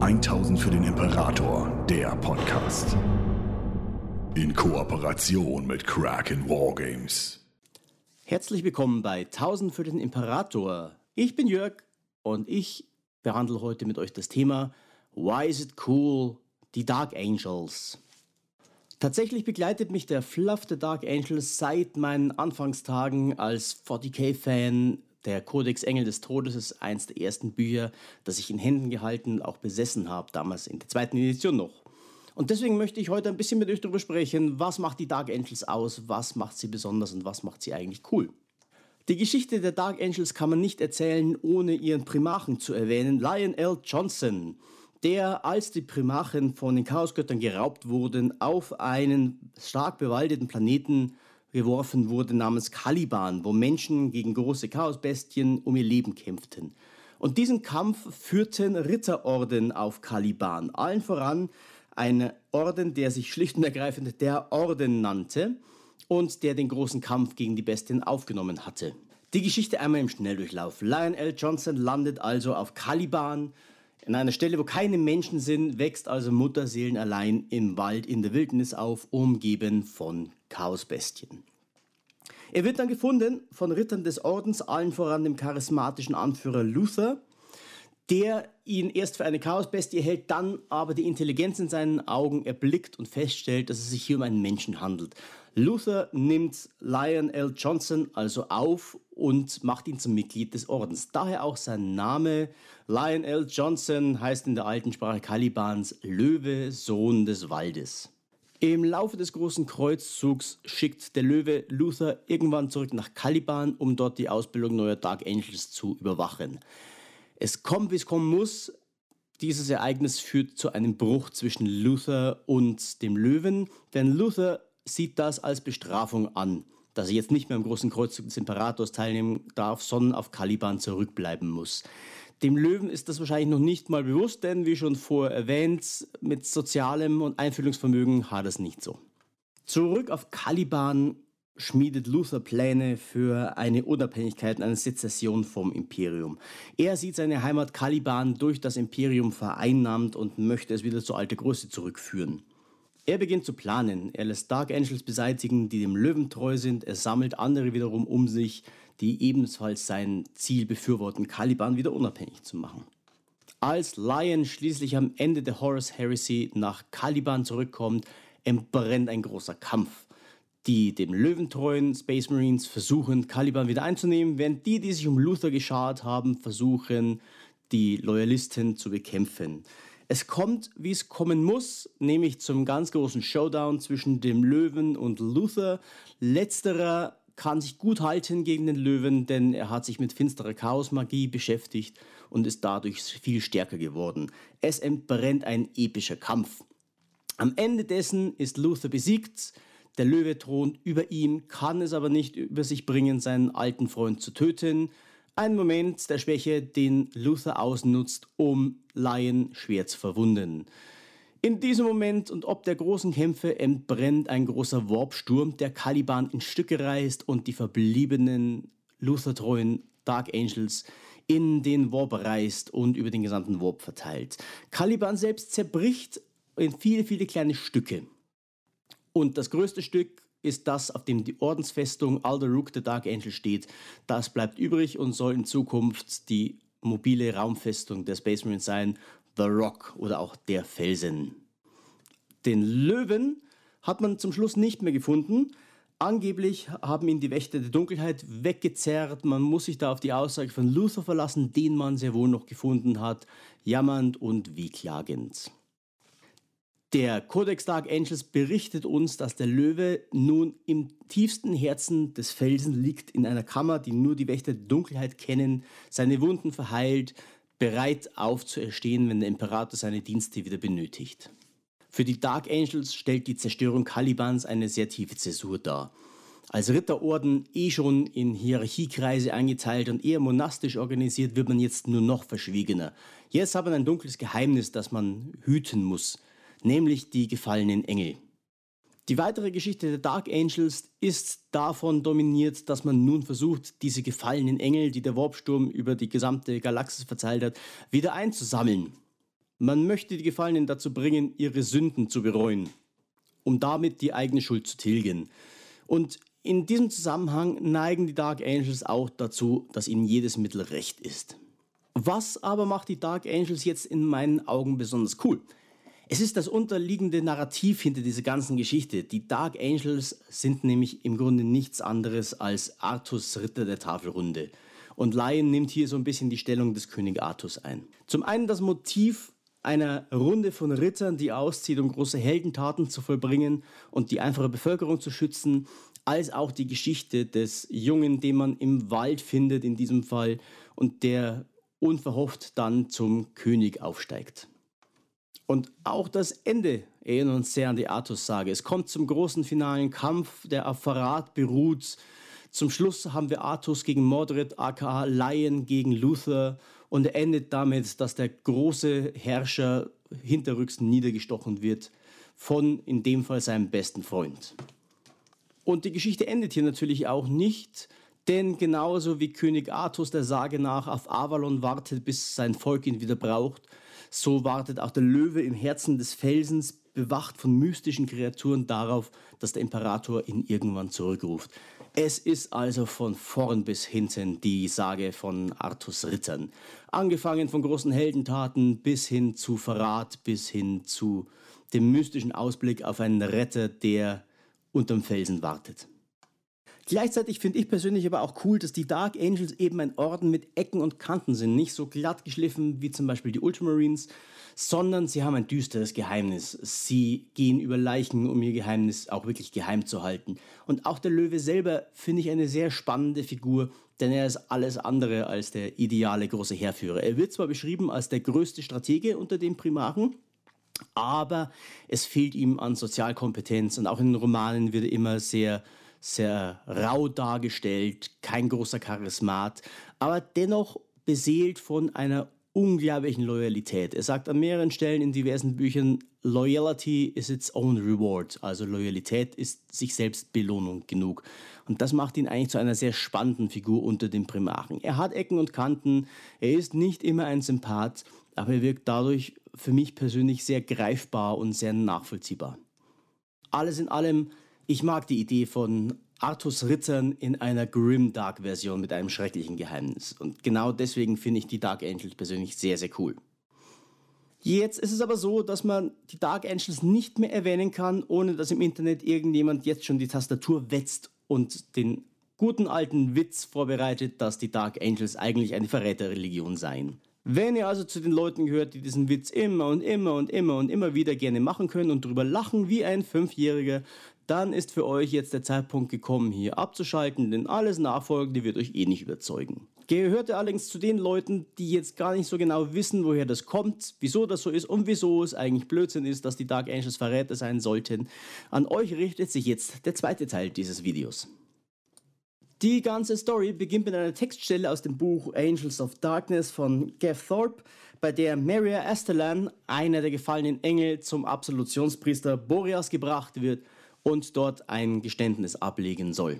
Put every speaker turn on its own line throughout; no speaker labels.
1000 für den Imperator, der Podcast. In Kooperation mit Kraken Wargames.
Herzlich willkommen bei 1000 für den Imperator. Ich bin Jörg und ich behandle heute mit euch das Thema Why is it cool? Die Dark Angels. Tatsächlich begleitet mich der Fluff der Dark Angels seit meinen Anfangstagen als 40k-Fan. Der Codex Engel des Todes ist eins der ersten Bücher, das ich in Händen gehalten und auch besessen habe, damals in der zweiten Edition noch. Und deswegen möchte ich heute ein bisschen mit euch darüber sprechen, was macht die Dark Angels aus, was macht sie besonders und was macht sie eigentlich cool. Die Geschichte der Dark Angels kann man nicht erzählen, ohne ihren Primarchen zu erwähnen, Lion L. Johnson der, als die Primachen von den Chaosgöttern geraubt wurden, auf einen stark bewaldeten Planeten geworfen wurde namens Caliban, wo Menschen gegen große Chaosbestien um ihr Leben kämpften. Und diesen Kampf führten Ritterorden auf Caliban, allen voran ein Orden, der sich schlicht und ergreifend der Orden nannte und der den großen Kampf gegen die Bestien aufgenommen hatte. Die Geschichte einmal im Schnelldurchlauf. Lionel Johnson landet also auf Caliban, in einer Stelle, wo keine Menschen sind, wächst also Mutterseelen allein im Wald in der Wildnis auf, umgeben von Chaosbestien. Er wird dann gefunden von Rittern des Ordens, allen voran dem charismatischen Anführer Luther, der ihn erst für eine Chaosbestie hält, dann aber die Intelligenz in seinen Augen erblickt und feststellt, dass es sich hier um einen Menschen handelt. Luther nimmt Lion L. Johnson also auf und macht ihn zum Mitglied des Ordens. Daher auch sein Name. Lion L. Johnson heißt in der alten Sprache Kalibans Löwe, Sohn des Waldes. Im Laufe des großen Kreuzzugs schickt der Löwe Luther irgendwann zurück nach Caliban, um dort die Ausbildung neuer Dark Angels zu überwachen. Es kommt, wie es kommen muss. Dieses Ereignis führt zu einem Bruch zwischen Luther und dem Löwen, denn Luther sieht das als Bestrafung an, dass er jetzt nicht mehr am großen Kreuzzug des Imperators teilnehmen darf, sondern auf Caliban zurückbleiben muss. Dem Löwen ist das wahrscheinlich noch nicht mal bewusst, denn wie schon vorher erwähnt, mit sozialem und Einfühlungsvermögen hat es nicht so. Zurück auf Caliban schmiedet Luther Pläne für eine Unabhängigkeit und eine Sezession vom Imperium. Er sieht seine Heimat Caliban durch das Imperium vereinnahmt und möchte es wieder zur alten Größe zurückführen. Er beginnt zu planen. Er lässt Dark Angels beseitigen, die dem Löwen treu sind. Er sammelt andere wiederum um sich, die ebenfalls sein Ziel befürworten, Caliban wieder unabhängig zu machen. Als Lion schließlich am Ende der Horus Heresy nach Caliban zurückkommt, entbrennt ein großer Kampf. Die dem löwentreuen Space Marines versuchen, Caliban wieder einzunehmen, während die, die sich um Luther geschart haben, versuchen, die Loyalisten zu bekämpfen. Es kommt, wie es kommen muss, nämlich zum ganz großen Showdown zwischen dem Löwen und Luther. Letzterer kann sich gut halten gegen den Löwen, denn er hat sich mit finsterer Chaosmagie beschäftigt und ist dadurch viel stärker geworden. Es entbrennt ein epischer Kampf. Am Ende dessen ist Luther besiegt, der Löwe thront über ihm, kann es aber nicht über sich bringen, seinen alten Freund zu töten. Ein Moment der Schwäche, den Luther ausnutzt, um Lion schwer zu verwunden. In diesem Moment und ob der großen Kämpfe entbrennt ein großer Warpsturm, der Caliban in Stücke reißt und die verbliebenen Luther-treuen Dark Angels in den Warp reißt und über den gesamten Warp verteilt. Caliban selbst zerbricht in viele, viele kleine Stücke. Und das größte Stück ist das, auf dem die Ordensfestung Alderuk der Dark Angel steht. Das bleibt übrig und soll in Zukunft die mobile Raumfestung der Space Marines sein, The Rock oder auch der Felsen. Den Löwen hat man zum Schluss nicht mehr gefunden. Angeblich haben ihn die Wächter der Dunkelheit weggezerrt. Man muss sich da auf die Aussage von Luther verlassen, den man sehr wohl noch gefunden hat, jammernd und wehklagend. Der Codex Dark Angels berichtet uns, dass der Löwe nun im tiefsten Herzen des Felsen liegt, in einer Kammer, die nur die Wächter der Dunkelheit kennen, seine Wunden verheilt, bereit aufzuerstehen, wenn der Imperator seine Dienste wieder benötigt. Für die Dark Angels stellt die Zerstörung Calibans eine sehr tiefe Zäsur dar. Als Ritterorden eh schon in Hierarchiekreise eingeteilt und eher monastisch organisiert, wird man jetzt nur noch verschwiegener. Jetzt hat man ein dunkles Geheimnis, das man hüten muss – nämlich die gefallenen Engel. Die weitere Geschichte der Dark Angels ist davon dominiert, dass man nun versucht, diese gefallenen Engel, die der Warpsturm über die gesamte Galaxis verteilt hat, wieder einzusammeln. Man möchte die Gefallenen dazu bringen, ihre Sünden zu bereuen, um damit die eigene Schuld zu tilgen. Und in diesem Zusammenhang neigen die Dark Angels auch dazu, dass ihnen jedes Mittel recht ist. Was aber macht die Dark Angels jetzt in meinen Augen besonders cool? Es ist das unterliegende Narrativ hinter dieser ganzen Geschichte. Die Dark Angels sind nämlich im Grunde nichts anderes als Artus Ritter der Tafelrunde. Und Lion nimmt hier so ein bisschen die Stellung des König Artus ein. Zum einen das Motiv einer Runde von Rittern, die auszieht, um große Heldentaten zu vollbringen und die einfache Bevölkerung zu schützen, als auch die Geschichte des Jungen, den man im Wald findet in diesem Fall und der unverhofft dann zum König aufsteigt. Und auch das Ende erinnert uns sehr an die Artus-Sage. Es kommt zum großen finalen Kampf, der auf Verrat beruht. Zum Schluss haben wir Artus gegen Mordred, aka Lion gegen Luther. Und er endet damit, dass der große Herrscher hinterrücks niedergestochen wird von in dem Fall seinem besten Freund. Und die Geschichte endet hier natürlich auch nicht, denn genauso wie König Artus der Sage nach auf Avalon wartet, bis sein Volk ihn wieder braucht, so wartet auch der Löwe im Herzen des Felsens, bewacht von mystischen Kreaturen darauf, dass der Imperator ihn irgendwann zurückruft. Es ist also von vorn bis hinten die Sage von Artus Rittern. Angefangen von großen Heldentaten bis hin zu Verrat, bis hin zu dem mystischen Ausblick auf einen Retter, der unterm Felsen wartet. Gleichzeitig finde ich persönlich aber auch cool, dass die Dark Angels eben ein Orden mit Ecken und Kanten sind. Nicht so glatt geschliffen wie zum Beispiel die Ultramarines, sondern sie haben ein düsteres Geheimnis. Sie gehen über Leichen, um ihr Geheimnis auch wirklich geheim zu halten. Und auch der Löwe selber finde ich eine sehr spannende Figur, denn er ist alles andere als der ideale große Heerführer. Er wird zwar beschrieben als der größte Stratege unter den Primaren, aber es fehlt ihm an Sozialkompetenz und auch in den Romanen wird er immer sehr sehr rau dargestellt, kein großer Charismat, aber dennoch beseelt von einer unglaublichen Loyalität. Er sagt an mehreren Stellen in diversen Büchern, Loyalty is its own reward, also Loyalität ist sich selbst Belohnung genug. Und das macht ihn eigentlich zu einer sehr spannenden Figur unter den Primaren. Er hat Ecken und Kanten, er ist nicht immer ein Sympath, aber er wirkt dadurch für mich persönlich sehr greifbar und sehr nachvollziehbar. Alles in allem ich mag die Idee von Artus Rittern in einer Grim-Dark-Version mit einem schrecklichen Geheimnis. Und genau deswegen finde ich die Dark Angels persönlich sehr, sehr cool. Jetzt ist es aber so, dass man die Dark Angels nicht mehr erwähnen kann, ohne dass im Internet irgendjemand jetzt schon die Tastatur wetzt und den guten alten Witz vorbereitet, dass die Dark Angels eigentlich eine Verräterreligion seien. Wenn ihr also zu den Leuten gehört, die diesen Witz immer und immer und immer und immer wieder gerne machen können und drüber lachen wie ein Fünfjähriger, dann ist für euch jetzt der Zeitpunkt gekommen, hier abzuschalten, denn alles Nachfolgende wird euch eh nicht überzeugen. Gehört ihr allerdings zu den Leuten, die jetzt gar nicht so genau wissen, woher das kommt, wieso das so ist und wieso es eigentlich Blödsinn ist, dass die Dark Angels Verräter sein sollten. An euch richtet sich jetzt der zweite Teil dieses Videos. Die ganze Story beginnt mit einer Textstelle aus dem Buch Angels of Darkness von Gav Thorpe, bei der Maria Astelan, einer der gefallenen Engel, zum Absolutionspriester Boreas gebracht wird und dort ein Geständnis ablegen soll.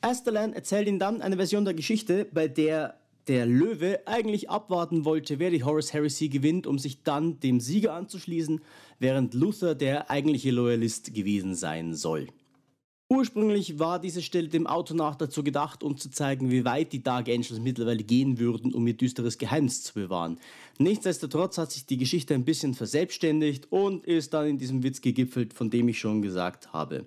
Asterlan erzählt ihm dann eine Version der Geschichte, bei der der Löwe eigentlich abwarten wollte, wer die Horus Heresy gewinnt, um sich dann dem Sieger anzuschließen, während Luther der eigentliche Loyalist gewesen sein soll. Ursprünglich war diese Stelle dem Autor nach dazu gedacht, um zu zeigen, wie weit die Dark Angels mittlerweile gehen würden, um ihr düsteres Geheimnis zu bewahren. Nichtsdestotrotz hat sich die Geschichte ein bisschen verselbstständigt und ist dann in diesem Witz gegipfelt, von dem ich schon gesagt habe.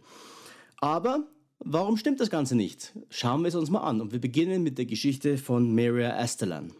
Aber warum stimmt das Ganze nicht? Schauen wir es uns mal an und wir beginnen mit der Geschichte von Maria Astelan.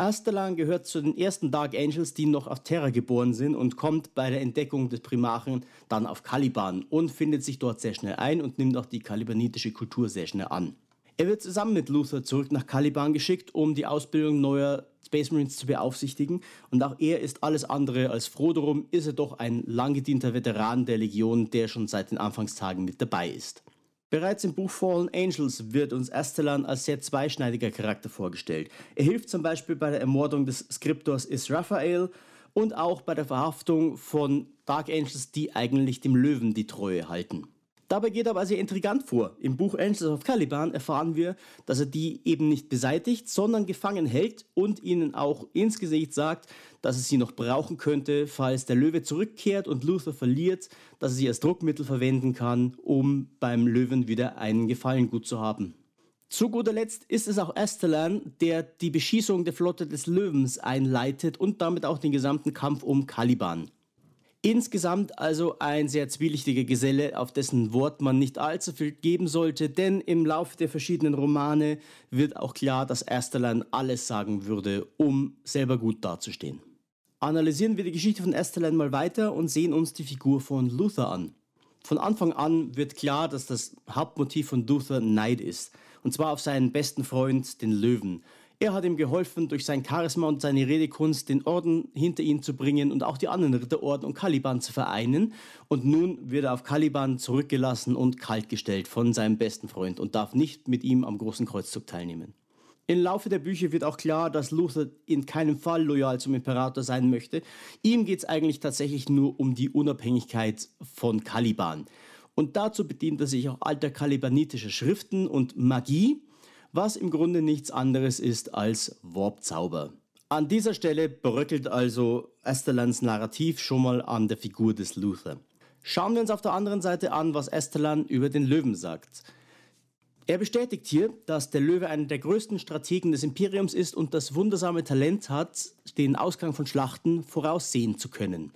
Astelan gehört zu den ersten Dark Angels, die noch auf Terra geboren sind und kommt bei der Entdeckung des Primarchen dann auf Caliban und findet sich dort sehr schnell ein und nimmt auch die kalibanitische Kultur sehr schnell an. Er wird zusammen mit Luther zurück nach Caliban geschickt, um die Ausbildung neuer Space Marines zu beaufsichtigen. Und auch er ist alles andere als froh darum, ist er doch ein lang gedienter Veteran der Legion, der schon seit den Anfangstagen mit dabei ist. Bereits im Buch Fallen Angels wird uns Astelan als sehr zweischneidiger Charakter vorgestellt. Er hilft zum Beispiel bei der Ermordung des Skriptors Israphael und auch bei der Verhaftung von Dark Angels, die eigentlich dem Löwen die Treue halten. Dabei geht er aber sehr intrigant vor. Im Buch Angels of Caliban erfahren wir, dass er die eben nicht beseitigt, sondern gefangen hält und ihnen auch ins Gesicht sagt, dass er sie noch brauchen könnte, falls der Löwe zurückkehrt und Luther verliert, dass er sie als Druckmittel verwenden kann, um beim Löwen wieder einen Gefallen gut zu haben. Zu guter Letzt ist es auch Astelan, der die Beschießung der Flotte des Löwens einleitet und damit auch den gesamten Kampf um Caliban. Insgesamt also ein sehr zwielichtiger Geselle, auf dessen Wort man nicht allzu viel geben sollte, denn im Laufe der verschiedenen Romane wird auch klar, dass Asterlan alles sagen würde, um selber gut dazustehen. Analysieren wir die Geschichte von Asterlan mal weiter und sehen uns die Figur von Luther an. Von Anfang an wird klar, dass das Hauptmotiv von Luther Neid ist, und zwar auf seinen besten Freund, den Löwen. Er hat ihm geholfen, durch sein Charisma und seine Redekunst den Orden hinter ihn zu bringen und auch die anderen Ritterorden und Caliban zu vereinen. Und nun wird er auf Caliban zurückgelassen und kaltgestellt von seinem besten Freund und darf nicht mit ihm am großen Kreuzzug teilnehmen. Im Laufe der Bücher wird auch klar, dass Luther in keinem Fall loyal zum Imperator sein möchte. Ihm geht es eigentlich tatsächlich nur um die Unabhängigkeit von Caliban. Und dazu bedient er sich auch alter kalibanitischer Schriften und Magie, was im Grunde nichts anderes ist als Warpzauber. An dieser Stelle bröckelt also Estelans Narrativ schon mal an der Figur des Luther. Schauen wir uns auf der anderen Seite an, was Estelan über den Löwen sagt. Er bestätigt hier, dass der Löwe einer der größten Strategen des Imperiums ist und das wundersame Talent hat, den Ausgang von Schlachten voraussehen zu können.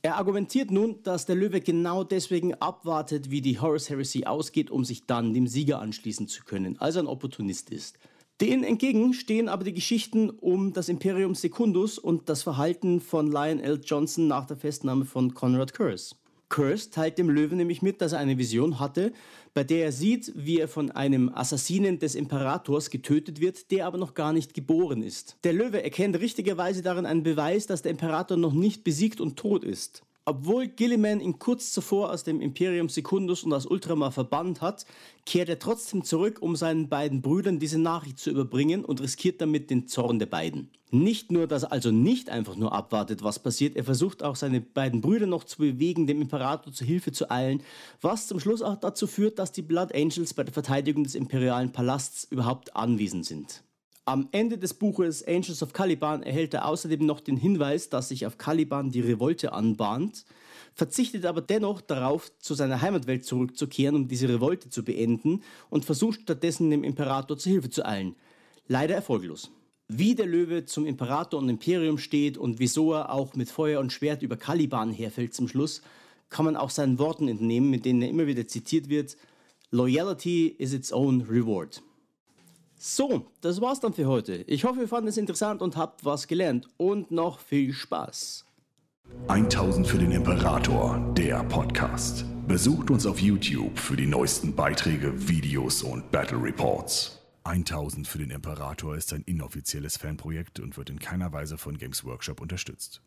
Er argumentiert nun, dass der Löwe genau deswegen abwartet, wie die Horus Heresy ausgeht, um sich dann dem Sieger anschließen zu können, also ein Opportunist ist. Denen entgegen stehen aber die Geschichten um das Imperium Secundus und das Verhalten von Lionel Johnson nach der Festnahme von Conrad Curse. Curse teilt dem Löwen nämlich mit, dass er eine Vision hatte, bei der er sieht, wie er von einem Assassinen des Imperators getötet wird, der aber noch gar nicht geboren ist. Der Löwe erkennt richtigerweise darin einen Beweis, dass der Imperator noch nicht besiegt und tot ist. Obwohl Gilliman ihn kurz zuvor aus dem Imperium Secundus und aus Ultramar verbannt hat, kehrt er trotzdem zurück, um seinen beiden Brüdern diese Nachricht zu überbringen und riskiert damit den Zorn der beiden. Nicht nur, dass er also nicht einfach nur abwartet, was passiert, er versucht auch seine beiden Brüder noch zu bewegen, dem Imperator zu Hilfe zu eilen, was zum Schluss auch dazu führt, dass die Blood Angels bei der Verteidigung des imperialen Palasts überhaupt anwesend sind. Am Ende des Buches Angels of Caliban erhält er außerdem noch den Hinweis, dass sich auf Caliban die Revolte anbahnt, verzichtet aber dennoch darauf, zu seiner Heimatwelt zurückzukehren, um diese Revolte zu beenden und versucht stattdessen dem Imperator zu Hilfe zu eilen. Leider erfolglos. Wie der Löwe zum Imperator und Imperium steht und wieso er auch mit Feuer und Schwert über Caliban herfällt zum Schluss, kann man auch seinen Worten entnehmen, mit denen er immer wieder zitiert wird. Loyalty is its own reward. So, das war's dann für heute. Ich hoffe, ihr fandet es interessant und habt was gelernt. Und noch viel Spaß.
1000 für den Imperator, der Podcast. Besucht uns auf YouTube für die neuesten Beiträge, Videos und Battle Reports. 1000 für den Imperator ist ein inoffizielles Fanprojekt und wird in keiner Weise von Games Workshop unterstützt.